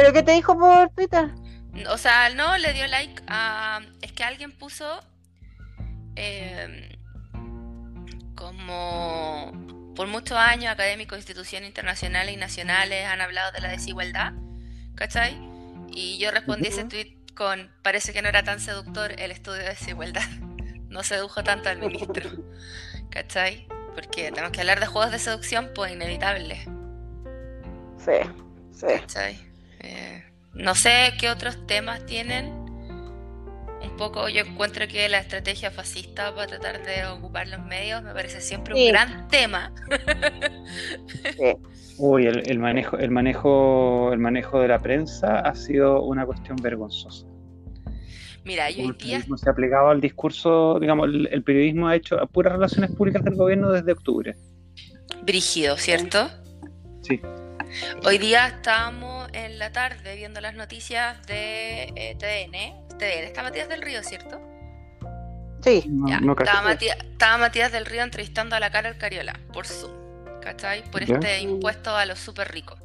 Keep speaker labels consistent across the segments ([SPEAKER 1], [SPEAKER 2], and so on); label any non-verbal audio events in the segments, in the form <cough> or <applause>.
[SPEAKER 1] ¿Pero qué te dijo por Twitter?
[SPEAKER 2] O sea, no le dio like a. Es que alguien puso. Eh, como por muchos años académicos, instituciones internacionales y nacionales han hablado de la desigualdad, ¿cachai? Y yo respondí ese tweet con, parece que no era tan seductor el estudio de desigualdad, <laughs> no sedujo tanto al ministro, ¿cachai? Porque tenemos que hablar de juegos de seducción, pues inevitable.
[SPEAKER 1] Sí, sí.
[SPEAKER 2] ¿Cachai? Eh, no sé qué otros temas tienen un poco yo encuentro que la estrategia fascista para tratar de ocupar los medios me parece siempre un gran tema.
[SPEAKER 3] Uy, el, manejo, el manejo, el manejo de la prensa ha sido una cuestión vergonzosa.
[SPEAKER 2] Mira, yo hoy día...
[SPEAKER 3] se ha aplicado al discurso, digamos, el, periodismo ha hecho puras relaciones públicas del gobierno desde octubre.
[SPEAKER 2] Brígido, ¿cierto?
[SPEAKER 3] Sí.
[SPEAKER 2] Hoy día estábamos en la tarde viendo las noticias de eh, TDN Está Matías del Río, ¿cierto?
[SPEAKER 1] Sí.
[SPEAKER 2] estaba, Matías, del Río entrevistando a la cara al Cariola por Zoom, ¿cachai? Por este impuesto a los súper ricos.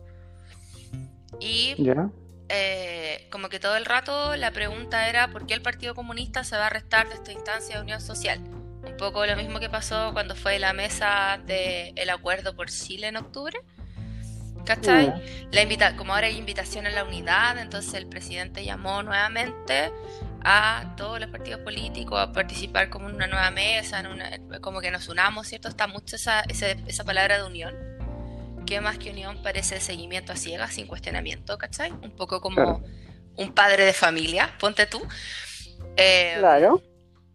[SPEAKER 2] Y eh, como que todo el rato la pregunta era por qué el Partido Comunista se va a restar de esta instancia de unión social. Un poco lo mismo que pasó cuando fue la mesa del acuerdo por Chile en octubre. ¿Cachai? La invita como ahora hay invitación a la unidad, entonces el presidente llamó nuevamente a todos los partidos políticos a participar como en una nueva mesa, como que nos unamos, ¿cierto? Está mucho esa, esa, palabra de unión, que más que unión parece seguimiento a ciegas, sin cuestionamiento, ¿cachai? Un poco como un padre de familia, ponte tú.
[SPEAKER 1] Eh, claro.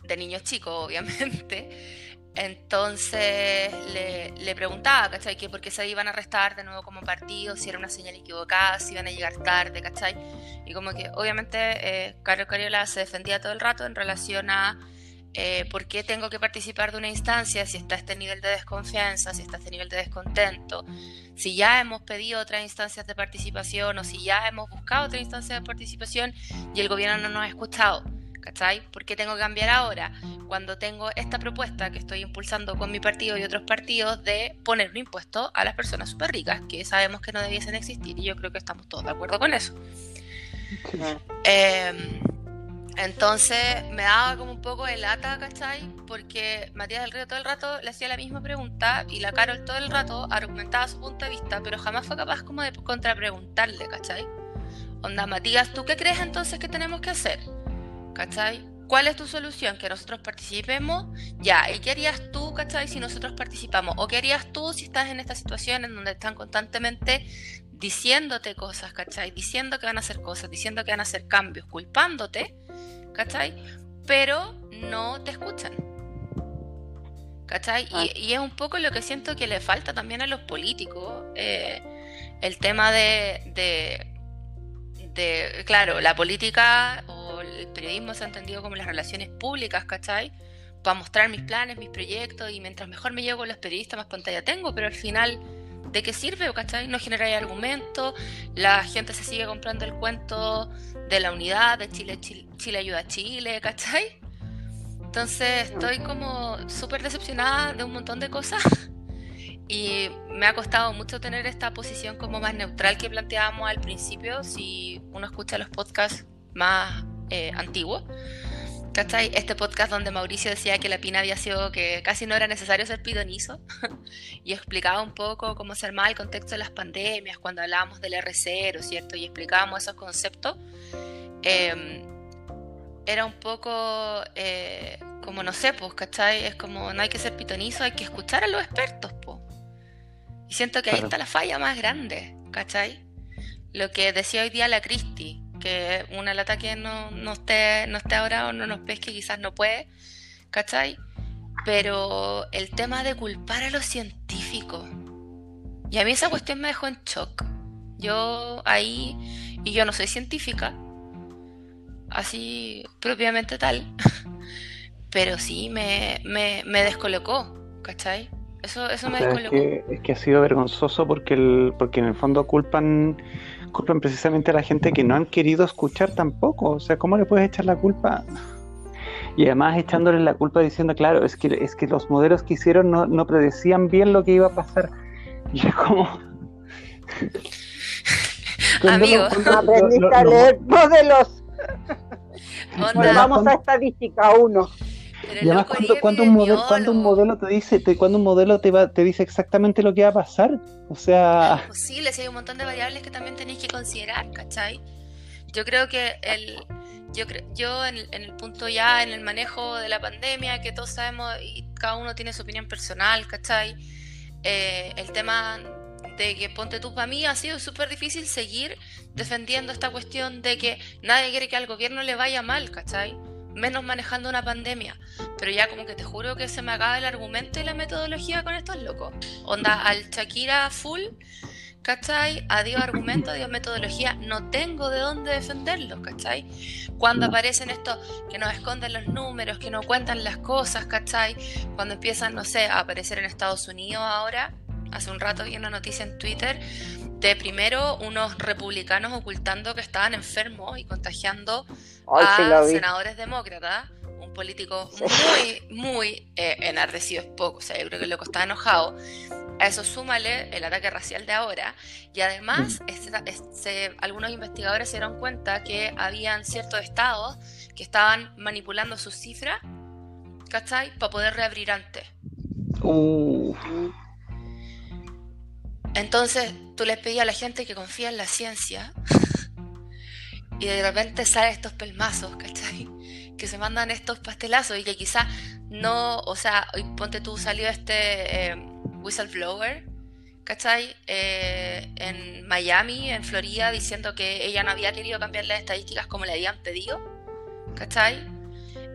[SPEAKER 2] De niños chicos, obviamente. Entonces le, preguntaba, ¿cachai? Que por qué se iban a arrestar de nuevo como partido, si era una señal equivocada, si iban a llegar tarde, ¿cachai? Y como que obviamente eh, Carlos Cariola se defendía todo el rato en relación a eh, por qué tengo que participar de una instancia si está este nivel de desconfianza, si está este nivel de descontento, si ya hemos pedido otras instancias de participación o si ya hemos buscado otras instancias de participación y el gobierno no nos ha escuchado. ¿Cachai? ¿Por qué tengo que cambiar ahora? Cuando tengo esta propuesta que estoy impulsando con mi partido y otros partidos de poner un impuesto a las personas súper ricas, que sabemos que no debiesen existir y yo creo que estamos todos de acuerdo con eso. Em, entonces me daba como un poco de lata, ¿cachai? Porque Matías del Río todo el rato le hacía la misma pregunta y la Carol todo el rato argumentaba su punto de vista, pero jamás fue capaz como de contrapreguntarle, ¿cachai? Onda, Matías, ¿tú qué crees entonces que tenemos que hacer? ¿Cachai? ¿Cuál es tu solución? Que nosotros participemos. Ya, ¿y qué harías tú, cachai, si nosotros participamos? ¿O qué harías tú si estás en esta situación en donde están constantemente diciéndote cosas, cachai? Diciendo que van a hacer cosas, diciendo que van a hacer cambios, culpándote, cachai? Pero no te escuchan. ¿Cachai? Y, es un poco lo que siento que le falta también a los políticos. Eh, el tema de, de, claro, la política el periodismo se ha entendido como las relaciones públicas, ¿cachai? Para mostrar mis planes, mis proyectos y mientras mejor me llevo los periodistas, más pantalla tengo, pero al final, ¿de qué sirve, cachai? No genera argumento, la gente se sigue comprando el cuento de la unidad, de Chile, Chile, ayuda a Chile, ¿cachai? Entonces estoy como súper decepcionada de un montón de cosas <laughs> y me ha costado mucho tener esta posición como más neutral que planteábamos al principio. Si uno escucha los podcasts más eh, antiguo. ¿Cachai? Este podcast donde Mauricio decía que la pina había sido que casi no era necesario ser pidonizo <laughs> y explicaba un poco cómo se armaba el contexto de las pandemias cuando hablábamos del R0, ¿cierto? Y explicábamos esos conceptos. Em, era un poco eh, como, no sé, pues, ¿cachai? Es como no hay que ser pitonizo, hay que escuchar a los expertos, pues. Y siento que ahí está la falla más grande, ¿cachai? Lo que decía hoy día la Cristi, que una lata que no, no, esté, no esté ahora o no nos pesque quizás no puede, ¿cachai? Pero el tema de culpar a los científicos, y a mí esa cuestión me dejó en shock. Yo ahí, y yo no soy científica, así propiamente tal, <laughs> pero sí me, me, me descolocó, ¿cachai? Eso, eso me descolocó.
[SPEAKER 3] Es que, es que, ha sido vergonzoso porque, el, porque en el fondo culpan culpan precisamente a la gente que no han querido escuchar tampoco. O sea, ¿cómo le puedes echar la culpa? Y además echándole la culpa diciendo, claro, es que, es que los modelos que hicieron no, no predecían bien lo que iba a pasar. <laughs> Y es como... <laughs>
[SPEAKER 2] Amigos.
[SPEAKER 1] Aprendiste a leer modelos. vamos a estadística
[SPEAKER 3] y además, ¿cuándo, un modelo, cuando un modelo te dice, te, cuando un modelo te, va, te dice exactamente lo que va a pasar? O sea...
[SPEAKER 2] Es posible, si hay un montón de variables que también tenéis que considerar, ¿cachai? Yo creo que el, yo, yo en, el punto ya, en el manejo de la pandemia, que todos sabemos y cada uno tiene su opinión personal, ¿cachai? Eh, el tema de que ponte tú para mí ha sido súper difícil seguir defendiendo esta cuestión de que nadie quiere que al gobierno le vaya mal, ¿cachai? Menos manejando una pandemia. Pero ya como que te juro que se me acaba el argumento y la metodología con estos locos. Onda al Shakira full ¿cachai? Adiós argumento, adiós metodología, no tengo de dónde defenderlo, ¿cachai? Cuando aparecen estos que nos esconden los números, que no cuentan las cosas, ¿cachai? Cuando empiezan, no sé, a aparecer en Estados Unidos ahora, hace un rato vi una noticia en Twitter de primero unos republicanos ocultando que estaban enfermos y contagiando a senadores demócratas un político muy, muy eh, enardecido es poco, o sea, yo creo que el loco está enojado. A eso súmale el ataque racial de ahora y además mm. algunos investigadores se dieron cuenta que habían ciertos estados que estaban manipulando sus cifras, ¿cachai? Para poder reabrir antes. Entonces tú les pedías a la gente que confía en la ciencia <laughs> y de repente salen estos pelmazos, ¿cachai? que se mandan estos pastelazos y que quizá no, o sea, ponte tú salió este eh, whistleblower, ¿cachai? Eh, en Miami, en Florida, diciendo que ella no había querido cambiar las estadísticas como le habían pedido, ¿cachai?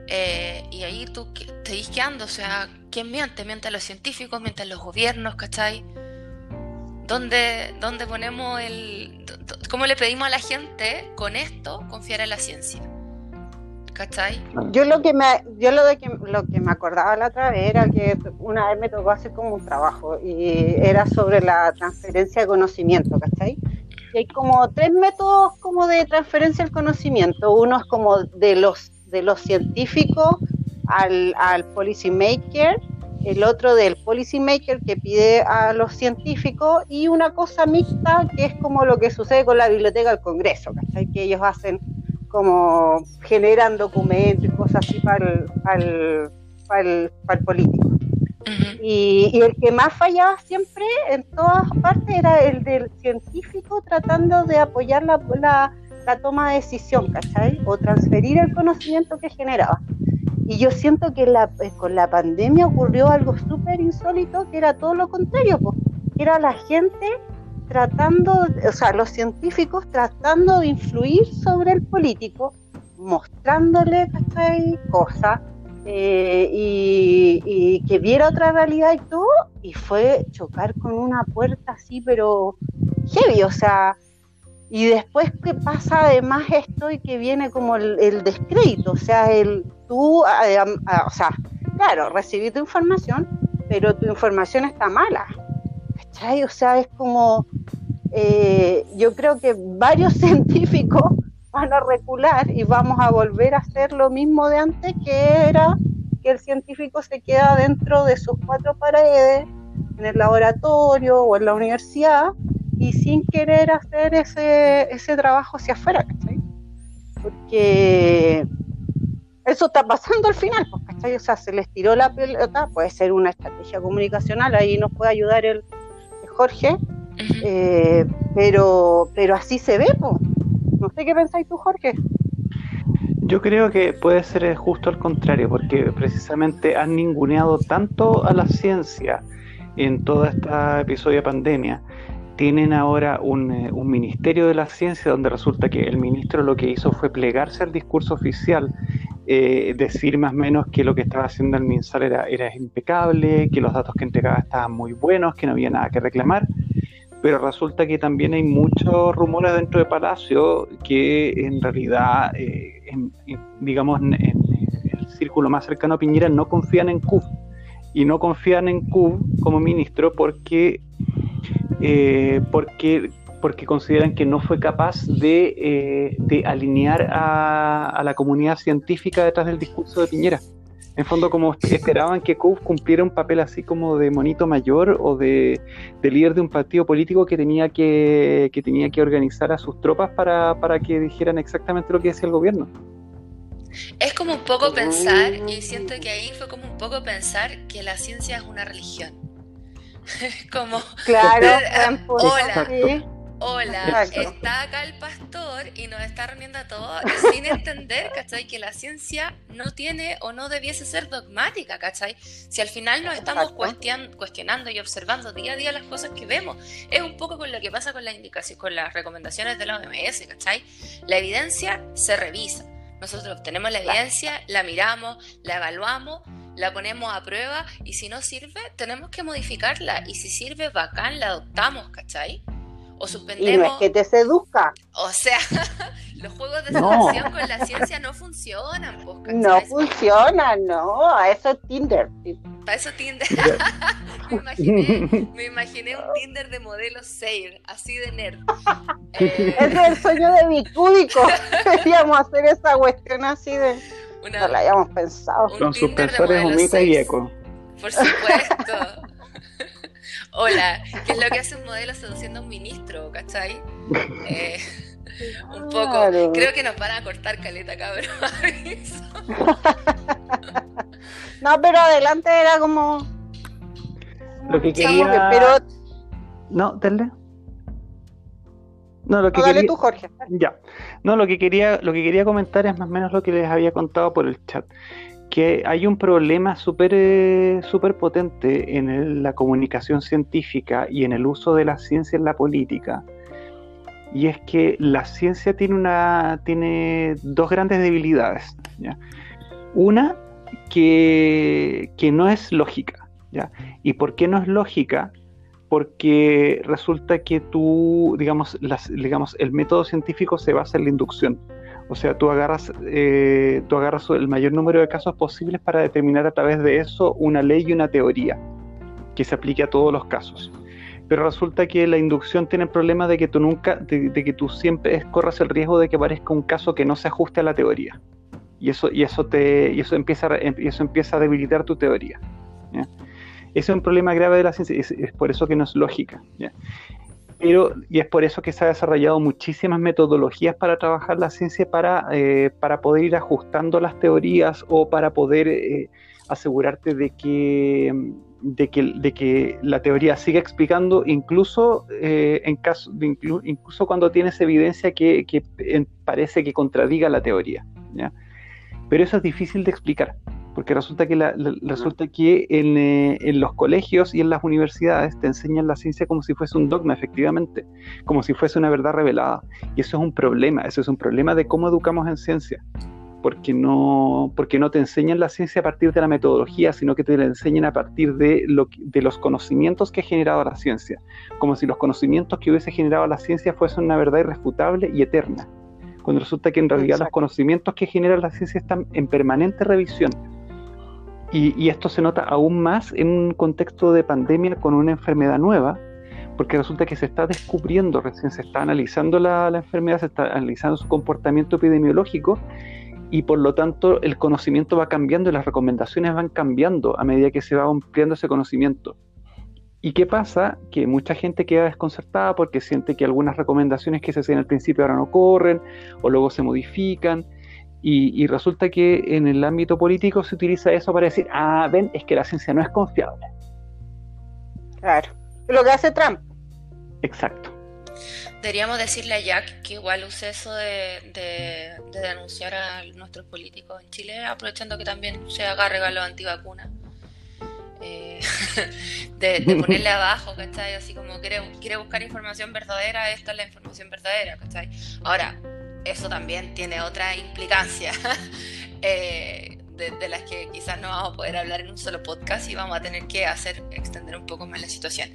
[SPEAKER 2] Eh, y ahí tú te disqueando, o sea, ¿quién miente? Mienten los científicos, mienten los gobiernos, ¿cachai? ¿Dónde, ¿Dónde ponemos el... ¿Cómo le pedimos a la gente con esto confiar en la ciencia? ¿cachai?
[SPEAKER 1] Yo lo que me, yo lo de que, lo que me acordaba la otra vez era que una vez me tocó hacer como un trabajo y era sobre la transferencia de conocimiento, ¿cachai? Y hay como tres métodos como de transferencia del conocimiento. Uno es como de los, de los científicos al, al policy maker, el otro del policy maker que pide a los científicos y una cosa mixta que es como lo que sucede con la biblioteca del Congreso, ¿cachai? Que ellos hacen como generan documentos y cosas así para el, para el, para el, político. y, y, el que más fallaba siempre en todas partes era el del científico tratando de apoyar la, la, la toma de decisión, ¿cachai? O transferir el conocimiento que generaba. Y yo siento que la, eh, con la pandemia ocurrió algo súper insólito, que era todo lo contrario, pues, era la gente tratando, o sea, los científicos tratando de influir sobre el político, mostrándole cosas eh, y, que viera otra realidad y todo, y fue chocar con una puerta así, pero heavy, o sea, y después que pasa además esto y que viene como el, descrédito, o sea, el tú, o sea, claro, recibí tu información, pero tu información está mala. O sea, es como, eh, yo creo que varios <laughs> científicos van a recular y vamos a volver a hacer lo mismo de antes, que era que el científico se queda dentro de sus cuatro paredes, en el laboratorio o en la universidad, y sin querer hacer ese, ese trabajo hacia afuera, ¿cachai? Porque eso está pasando al final, pues, ¿cachai? O sea, se les tiró la pelota, puede ser una estrategia comunicacional, ahí nos puede ayudar el, Jorge, eh, pero, pero así se ve, no sé qué pensáis tú, Jorge.
[SPEAKER 3] Yo creo que puede ser justo al contrario, porque precisamente han ninguneado tanto a la ciencia en todo este episodio de pandemia. Tienen ahora un, eh, un, ministerio de la ciencia donde resulta que el ministro lo que hizo fue plegarse al discurso oficial eh, decir más o menos que lo que estaba haciendo el MinSal era, era impecable, que los datos que entregaba estaban muy buenos, que no había nada que reclamar, pero resulta que también hay muchos rumores dentro de Palacio que en realidad, eh, digamos, en, el círculo más cercano a Piñera no confían en CUB y no confían en CUB como ministro porque, eh, porque porque consideran que no fue capaz de, eh, alinear a, la comunidad científica detrás del discurso de Piñera. En fondo, como esperaban que Cove cumpliera un papel así como de monito mayor o de, líder de un partido político que tenía que, que tenía que organizar a sus tropas para, para que dijeran exactamente lo que decía el gobierno.
[SPEAKER 2] Es como un poco pensar, y siento que ahí fue como un poco pensar que la ciencia es una religión. <laughs> como,
[SPEAKER 1] claro, <laughs>
[SPEAKER 2] hola, hola, está acá el pastor y nos está reuniendo a todos sin <laughs> entender, ¿cachai? Que la ciencia no tiene o no debiese ser dogmática, ¿cachai? Si al final nos estamos cuestionando y observando día a día las cosas que vemos, es un poco con lo que pasa con las indicaciones, con las recomendaciones de la OMS, ¿cachai? La evidencia se revisa nosotros obtenemos la evidencia, la miramos, la evaluamos, la ponemos a prueba y si no sirve, tenemos que modificarla. Y si sirve, bacán, la adoptamos, ¿cachai? O suspendemos. Y no
[SPEAKER 1] es que te seduzca.
[SPEAKER 2] O sea, <laughs> los juegos de seducción con la ciencia no funcionan, pues, ¿cachai?
[SPEAKER 1] No funcionan, no. A eso es Tinder.
[SPEAKER 2] Para eso Tinder. <laughs> me, imaginé, me imaginé un Tinder de modelo Sayer, así de nerd. <laughs>
[SPEAKER 1] Eh, es el sueño de mi cúbico. Queríamos hacer esa cuestión así de. No la habíamos pensado.
[SPEAKER 3] Con suspensores humita y eco.
[SPEAKER 2] Por supuesto. <laughs> Hola, ¿qué es lo que hace un modelo seduciendo a un ministro, cachai? Eh, un <laughs> poco. Creo que nos van a cortar caleta, cabrón. <laughs>
[SPEAKER 1] no, pero adelante era como.
[SPEAKER 3] Lo que quería.
[SPEAKER 1] pero...
[SPEAKER 3] No, dale. No, lo que
[SPEAKER 1] dale tú, Jorge.
[SPEAKER 3] Ya. No, lo que quería, lo que quería comentar es más o menos lo que les había contado por el chat. Que hay un problema súper eh, super potente en la comunicación científica y en el uso de la ciencia en la política y es que la ciencia tiene, una, tiene dos grandes debilidades. Una, que, no es lógica. ¿ya? ¿Y por qué no es lógica? Porque resulta que tú, digamos, digamos, el método científico se basa en la inducción. O sea, tú agarras, eh, tú agarras el mayor número de casos posibles para determinar a través de eso una ley y una teoría que se aplique a todos los casos pero resulta que la inducción tiene el problema de que tú nunca, de, que tú siempre corras el riesgo de que aparezca un caso que no se ajuste a la teoría. Y eso, y eso te, y eso empieza, y eso empieza a debilitar tu teoría. Ese es un problema grave de la ciencia, es, por eso que no es lógica. Pero, y es por eso que se ha desarrollado muchísimas metodologías para trabajar la ciencia para, eh, para poder ir ajustando las teorías o para poder eh, asegurarte de que de que, de que la teoría siga explicando, incluso, eh, en caso incluso cuando tienes evidencia que, que parece que contradiga la teoría. ¿ya? Pero eso es difícil de explicar, porque resulta que, la, resulta que en, eh, en, los colegios y en las universidades te enseñan la ciencia como si fuese un dogma, efectivamente, como si fuese una verdad revelada. Y eso es un problema, eso es un problema de cómo educamos en ciencia porque no, porque no te enseñan la ciencia a partir de la metodología, sino que te la enseñan a partir de, lo, de los conocimientos que ha generado la ciencia, como si los conocimientos que hubiese generado la ciencia fuesen una verdad irrefutable y eterna, cuando resulta que en realidad los conocimientos que genera la ciencia están en permanente revisión. Y, esto se nota aún más en un contexto de pandemia con una enfermedad nueva, porque resulta que se está descubriendo, recién se está analizando la, la enfermedad, se está analizando su comportamiento epidemiológico y por lo tanto el conocimiento va cambiando y las recomendaciones van cambiando a medida que se va ampliando ese conocimiento. ¿Y qué pasa? Que mucha gente queda desconcertada porque siente que algunas recomendaciones que se hacían al principio ahora no corren o luego se modifican. Y, resulta que en el ámbito político se utiliza eso para decir, ah, ven, es que la ciencia no es confiable.
[SPEAKER 1] Claro. Lo que hace Trump.
[SPEAKER 3] Exacto.
[SPEAKER 2] Deberíamos decirle a Jack que igual use eso de, denunciar a nuestros políticos en Chile, aprovechando que también se haga regalo antivacuna. Eh, <laughs> de, ponerle <laughs> abajo, ¿cachai? Así como quiere, quiere buscar información verdadera, esta es la información verdadera, ¿cachai? Ahora, eso también tiene otra implicancia. <laughs> Eh, de, las que quizás no vamos a poder hablar en un solo podcast y vamos a tener que hacer extender un poco más la situación.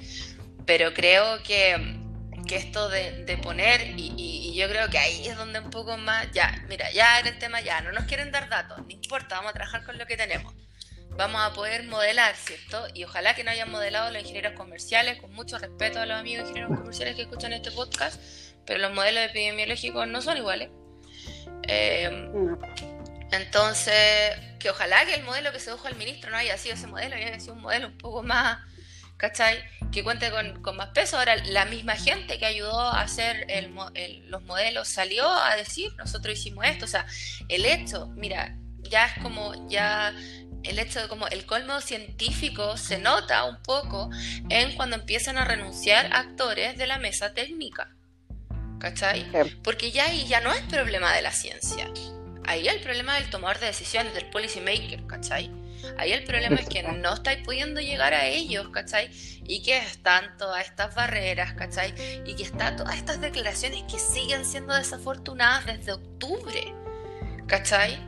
[SPEAKER 2] Pero creo que que esto de, poner, y, yo creo que ahí es donde un poco más, ya, mira, ya era el tema, ya, no nos quieren dar datos, no importa, vamos a trabajar con lo que tenemos. Vamos a poder modelar, ¿cierto? Y ojalá que no hayan modelado los ingenieros comerciales, con mucho respeto a los amigos ingenieros comerciales que escuchan este podcast, pero los modelos epidemiológicos no son iguales. Eh, Entonces, que ojalá que el modelo que se dejó al ministro no haya sido ese modelo, haya sido un modelo un poco más, ¿cachai? Que cuente con, más peso. Ahora, la misma gente que ayudó a hacer los modelos salió a decir, nosotros hicimos esto. O sea, el hecho, mira, ya es como, ya el hecho de como el colmo científico se nota un poco en cuando empiezan a renunciar actores de la mesa técnica. ¿Cachai? Porque ya ahí ya no es problema de la ciencia. Ahí el problema del tomador de decisiones, del policy maker, ¿cachai? Ahí el problema es que no estáis pudiendo llegar a ellos, ¿cachai? Y que están todas estas barreras, ¿cachai? Y que están todas estas declaraciones que siguen siendo desafortunadas desde octubre, ¿cachai?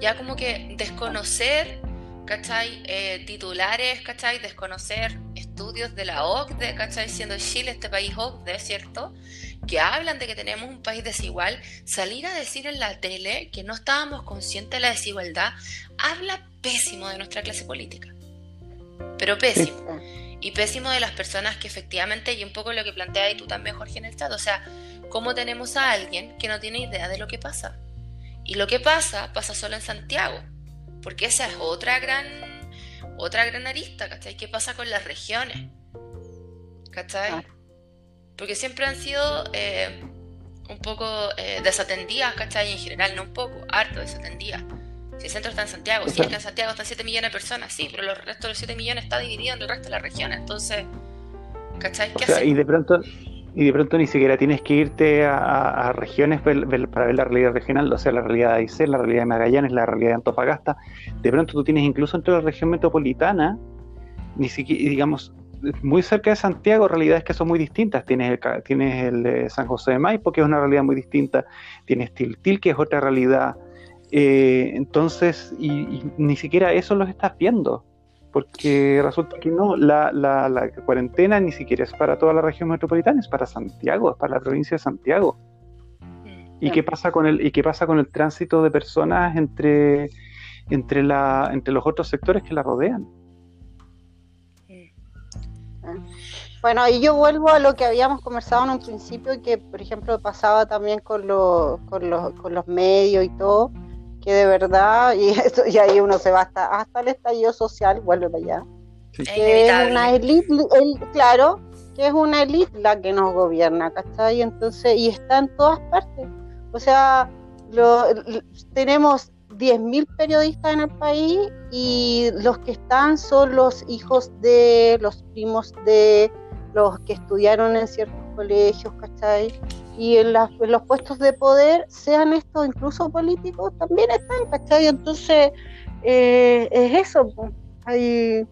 [SPEAKER 2] Ya como que desconocer ¿cachai? Eh, titulares, ¿cachai? Desconocer estudios de la OCDE, ¿cachai? Siendo Chile este país OCDE, ¿cierto? Que hablan de que tenemos un país desigual, salir a decir en la tele que no estábamos conscientes de la desigualdad, habla pésimo de nuestra clase política. Pero pésimo. Y pésimo de las personas que efectivamente, y un poco lo que plantea y tú también, Jorge, en el chat, o sea, ¿cómo tenemos a alguien que no tiene idea de lo que pasa? Y lo que pasa, pasa solo en Santiago porque esa es otra gran, otra gran arista, ¿cachai? ¿Qué pasa con las regiones? ¿Cachai? Porque siempre han sido eh, un poco eh, desatendidas, ¿cachai? En general, no un poco, harto desatendidas. Si el centro está en Santiago, si está en Santiago están 7 millones de personas, sí, pero el resto de los 7 millones está dividido en el resto de las regiones. Entonces, ¿cachai?
[SPEAKER 3] ¿Qué Y de pronto, y de pronto ni siquiera tienes que irte a, regiones para ver la realidad regional, o sea, la realidad de Aysén, la realidad de Magallanes, la realidad de Antofagasta. De pronto tú tienes incluso entre la región metropolitana, ni siquiera, digamos, muy cerca de Santiago, realidades que son muy distintas. Tienes el, tienes el San José de Maipo, que es una realidad muy distinta. Tienes Tiltil, que es otra realidad. Eh, entonces, y, ni siquiera eso los estás viendo porque resulta que no, la, la, cuarentena ni siquiera es para toda la región metropolitana, es para Santiago, es para la provincia de Santiago. ¿Y qué pasa con el, y qué pasa con el tránsito de personas entre, la, entre los otros sectores que la rodean?
[SPEAKER 1] Bueno, y yo vuelvo a lo que habíamos conversado en un principio, que por ejemplo pasaba también con, los, con, los, con los medios y todo, que de verdad, <laughs> y, eso, y ahí uno se va hasta, hasta el estallido social, vuelve para allá, que es una élite, claro, que es una élite la que nos gobierna, ¿cachai? Entonces, y está en todas partes. O sea, lo, tenemos 10.000 periodistas en el país y los que están son los hijos de, los primos de, los que estudiaron en ciertos colegios, ¿cachai? y en, los puestos de poder, sean estos incluso políticos, también están, ¿cachai? Entonces, eh, es eso, hay,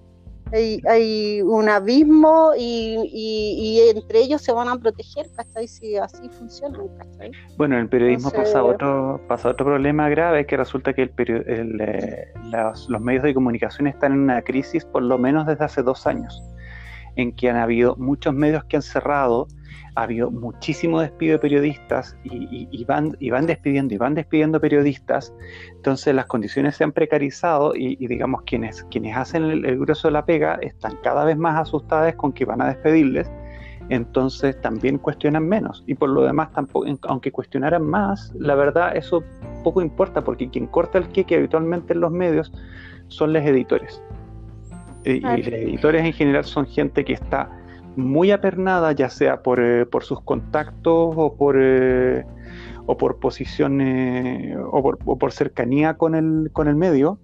[SPEAKER 1] hay, un abismo y, entre ellos se van a proteger, ¿cachai? Si así funciona, ¿cachai?
[SPEAKER 3] Bueno, el periodismo pasa, otro, pasa otro problema grave, que resulta que el, eh, los medios de comunicación están en una crisis por lo menos desde hace dos años, en que han habido muchos medios que han cerrado, ha habido muchísimo despido de periodistas y, van, y van despidiendo y van despidiendo periodistas, entonces las condiciones se han precarizado y, digamos quienes, quienes hacen el, grueso de la pega están cada vez más asustadas con que van a despedirles, entonces también cuestionan menos. Y por lo demás tampoco, aunque cuestionaran más, la verdad eso poco importa porque quien corta el queque habitualmente en los medios son los editores. Y, y los editores en general son gente que está muy apernada, ya sea por, eh, por sus contactos o por, eh, o por posiciones o por, o por, cercanía con el, con el medio,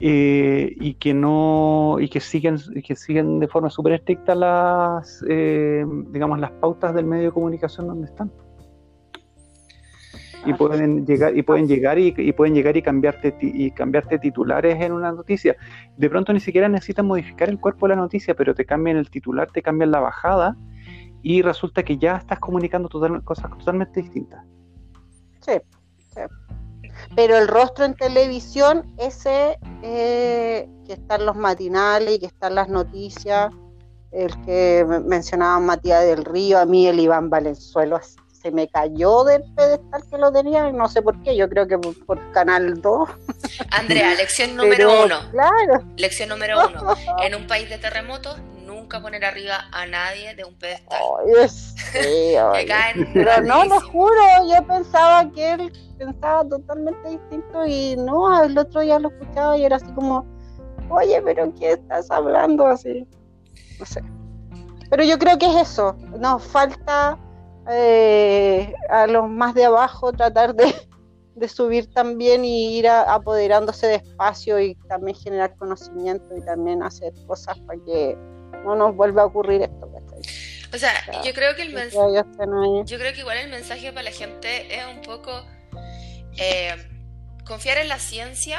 [SPEAKER 3] eh, y que no y que siguen que siguen de forma súper estricta las digamos las pautas del medio de comunicación donde están y pueden llegar y pueden llegar y, pueden llegar y cambiarte y cambiarte titulares en una noticia. De pronto ni siquiera necesitan modificar el cuerpo de la noticia, pero te cambian el titular, te cambian la bajada y resulta que ya estás comunicando cosas totalmente distintas.
[SPEAKER 1] Sí, sí. Pero el rostro en televisión, ese eh, que están los matinales y que están las noticias, el que mencionaba Matías del Río, a mí el Iván Valenzuelo, se me cayó del pedestal que lo tenía, no sé por qué, yo creo que por, Canal 2.
[SPEAKER 2] Andrea, <laughs> lección número uno. Claro. Lección número uno. <laughs> En un país de terremotos, nunca poner arriba a nadie de un pedestal. <laughs>
[SPEAKER 1] Pero no, lo juro, yo pensaba que él pensaba totalmente distinto y no, el otro día lo escuchaba y era así como, oye, pero ¿qué estás hablando así? No sé. Pero yo creo que es eso, nos falta eh, a los más de abajo tratar de, subir también y ir apoderándose de espacio y también generar conocimiento y también hacer cosas para que no nos vuelva a ocurrir esto.
[SPEAKER 2] O sea, yo creo que el mensaje, yo creo que igual el mensaje para la gente es un poco eh, confiar en la ciencia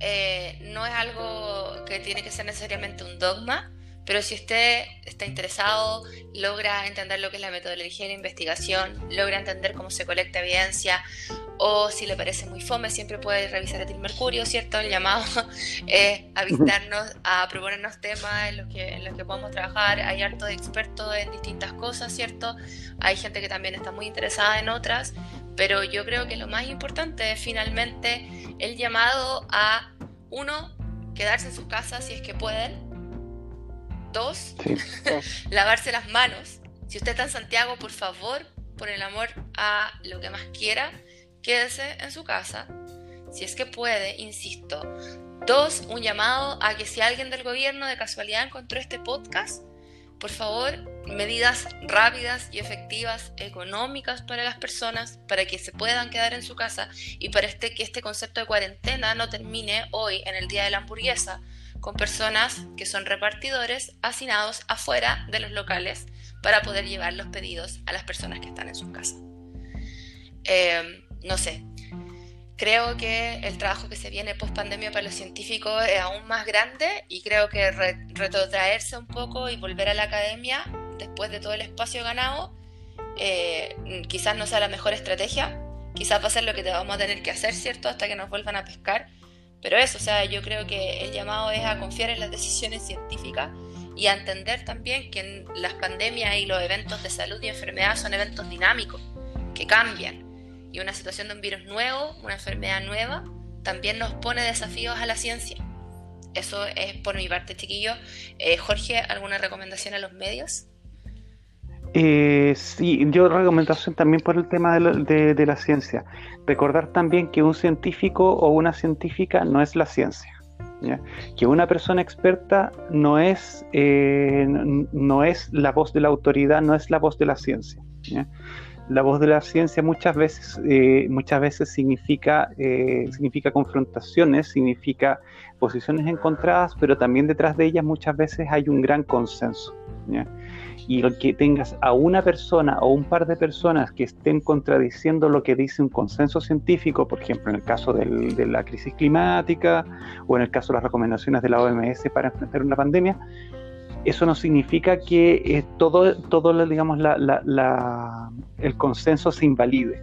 [SPEAKER 2] eh, no es algo que tiene que ser necesariamente un dogma, pero si usted está interesado, logra entender lo que es la metodología de investigación, logra entender cómo se colecta evidencia, o si le parece muy fome, siempre puede revisar el Mercurio, ¿cierto? El llamado es <laughs> a visitarnos, a proponernos temas en los, que, en los que podemos trabajar. Hay hartos expertos en distintas cosas, ¿cierto? Hay gente que también está muy interesada en otras, pero yo creo que lo más importante es finalmente el llamado a, uno, quedarse en sus casas si es que pueden. Dos, <laughs> lavarse las manos. Si usted está en Santiago, por favor, por el amor a lo que más quiera, quédese en su casa, si es que puede, insisto. Dos, un llamado a que si alguien del gobierno de casualidad encontró este podcast, por favor, medidas rápidas y efectivas, económicas para las personas, para que se puedan quedar en su casa y para este, que este concepto de cuarentena no termine hoy, en el Día de la Hamburguesa, con personas que son repartidores hacinados afuera de los locales para poder llevar los pedidos a las personas que están en sus casas. Eh, no sé. Creo que el trabajo que se viene post pandemia para los científicos es aún más grande y creo que retrotraerse un poco y volver a la academia después de todo el espacio ganado eh, quizás no sea la mejor estrategia, quizás va a ser lo que te vamos a tener que hacer, ¿cierto? Hasta que nos vuelvan a pescar. Pero eso, o sea, yo creo que el llamado es a confiar en las decisiones científicas y a entender también que las pandemias y los eventos de salud y enfermedad son eventos dinámicos, que cambian y una situación de un virus nuevo, una enfermedad nueva, también nos pone desafíos a la ciencia. Eso es por mi parte, chiquillo. Eh, Jorge, ¿alguna recomendación a los medios?
[SPEAKER 3] Eh, sí, yo recomendación también por el tema de la, ciencia. Recordar también que un científico o una científica no es la ciencia. Que una persona experta no es, eh, no es la voz de la autoridad, no es la voz de la ciencia la voz de la ciencia muchas veces, eh, muchas veces significa, eh, significa confrontaciones, significa posiciones encontradas, pero también detrás de ellas muchas veces hay un gran consenso. Y que tengas a una persona o un par de personas que estén contradiciendo lo que dice un consenso científico, por ejemplo, en el caso de la crisis climática o en el caso de las recomendaciones de la OMS para enfrentar una pandemia, eso no significa que eh, todo, todo digamos, el consenso se invalide.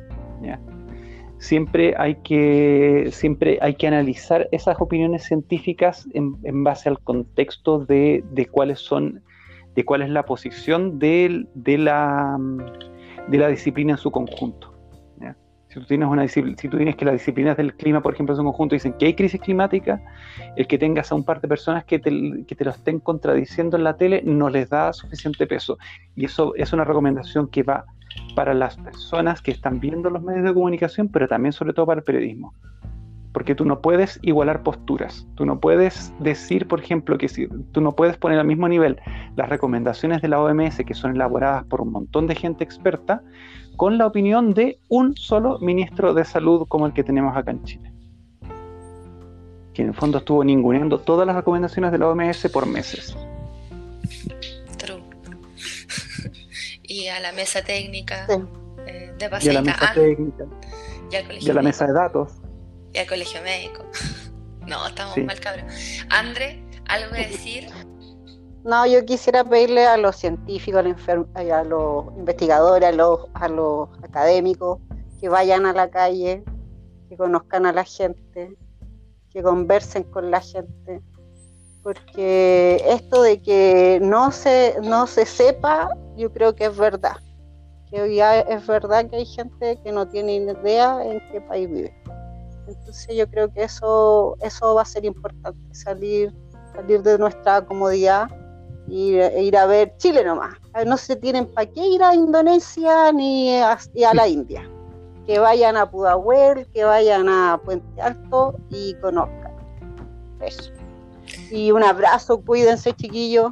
[SPEAKER 3] Siempre, hay que, siempre hay que analizar esas opiniones científicas en, base al contexto de, cuáles son, de cuál es la posición de, la, de la disciplina en su conjunto. Si tú tienes una si tú tienes que las disciplinas del clima, por ejemplo, en conjunto dicen que hay crisis climática, el que tengas a un par de personas que te, que te lo estén contradiciendo en la tele no les da suficiente peso. Y eso es una recomendación que va para las personas que están viendo los medios de comunicación, pero también sobre todo para el periodismo. Porque tú no puedes igualar posturas. Tú no puedes decir, por ejemplo, que si tú no puedes poner al mismo nivel las recomendaciones de la OMS, que son elaboradas por un montón de gente experta, con la opinión de un solo ministro de salud como el que tenemos acá en Chile. Que en el fondo estuvo ninguneando todas las recomendaciones de la OMS por meses.
[SPEAKER 2] True. <laughs> y a la mesa técnica
[SPEAKER 3] eh, de Y a la mesa técnica. Y, a la mesa de datos.
[SPEAKER 2] Y al colegio médico. <laughs> no, estamos mal cabrón. Andre, ¿algo que decir?
[SPEAKER 1] No, yo quisiera pedirle a los científicos, a los, investigadores, a los, a los académicos, que vayan a la calle, que conozcan a la gente, que conversen con la gente, porque esto de que no se, no se sepa, yo creo que es verdad, que hoy es verdad que hay gente que no tiene idea en qué país vive. Entonces yo creo que eso, eso va a ser importante, salir, salir de nuestra comodidad ir, ir a ver Chile nomás. No se tienen para qué ir a Indonesia ni a, la India. que vayan a Pudahuel, que vayan a Puente Alto y conozcan. Eso. Y un abrazo, cuídense chiquillos.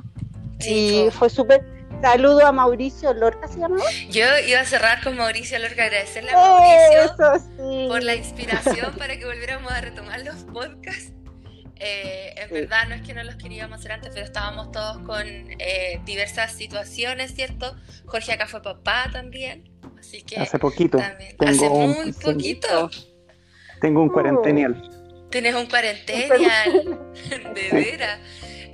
[SPEAKER 1] y fue súper... Saludo a Mauricio Lorca, ¿se llama?
[SPEAKER 2] Yo iba a cerrar con Mauricio Lorca, agradecerle a Mauricio por la inspiración para que volviéramos a retomar los podcasts. Eh, en verdad no es que no los queríamos hacer antes, pero estábamos todos con eh, diversas situaciones, ¿cierto? Jorge acá fue papá también. Así que
[SPEAKER 3] hace poquito.
[SPEAKER 2] hace muy poquito.
[SPEAKER 3] Tengo un cuarentenial.
[SPEAKER 2] Tienes un cuarentenial, <laughs> de veras.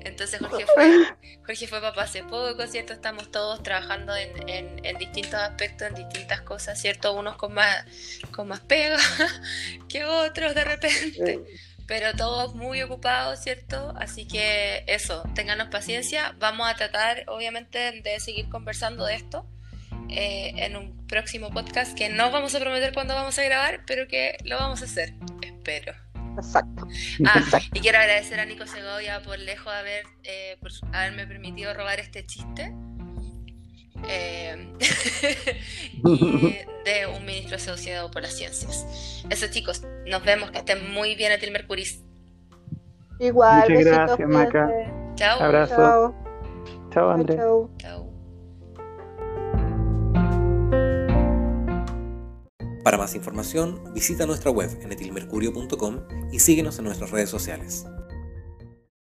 [SPEAKER 2] Entonces Jorge <laughs> fue, Jorge fue papá hace poco, ¿cierto? Estamos todos trabajando en, en, distintos aspectos, en distintas cosas, ¿cierto? Unos con más, con más pega <laughs> que otros de repente. Pero todos muy ocupados, ¿cierto? Así que eso, ténganos paciencia. Vamos a tratar, obviamente, de seguir conversando de esto. Eh, en un próximo podcast que no vamos a prometer cuándo vamos a grabar, pero que lo vamos a hacer, espero.
[SPEAKER 1] Exacto.
[SPEAKER 2] Ah, y quiero agradecer a Nico Segovia por lejos haber, eh, por haberme permitido robar este chiste. Eh, <laughs> y de un ministro asociado por las ciencias. Eso chicos, nos vemos, que estén muy bien a Mercuris.
[SPEAKER 1] Igual,
[SPEAKER 3] Muchas gracias, Maca.
[SPEAKER 2] Chao.
[SPEAKER 3] Abrazo.
[SPEAKER 1] Chao,
[SPEAKER 3] Chao André.
[SPEAKER 2] Chao.
[SPEAKER 4] Para más información, visita nuestra web en etilmercurio.com y síguenos en nuestras redes sociales.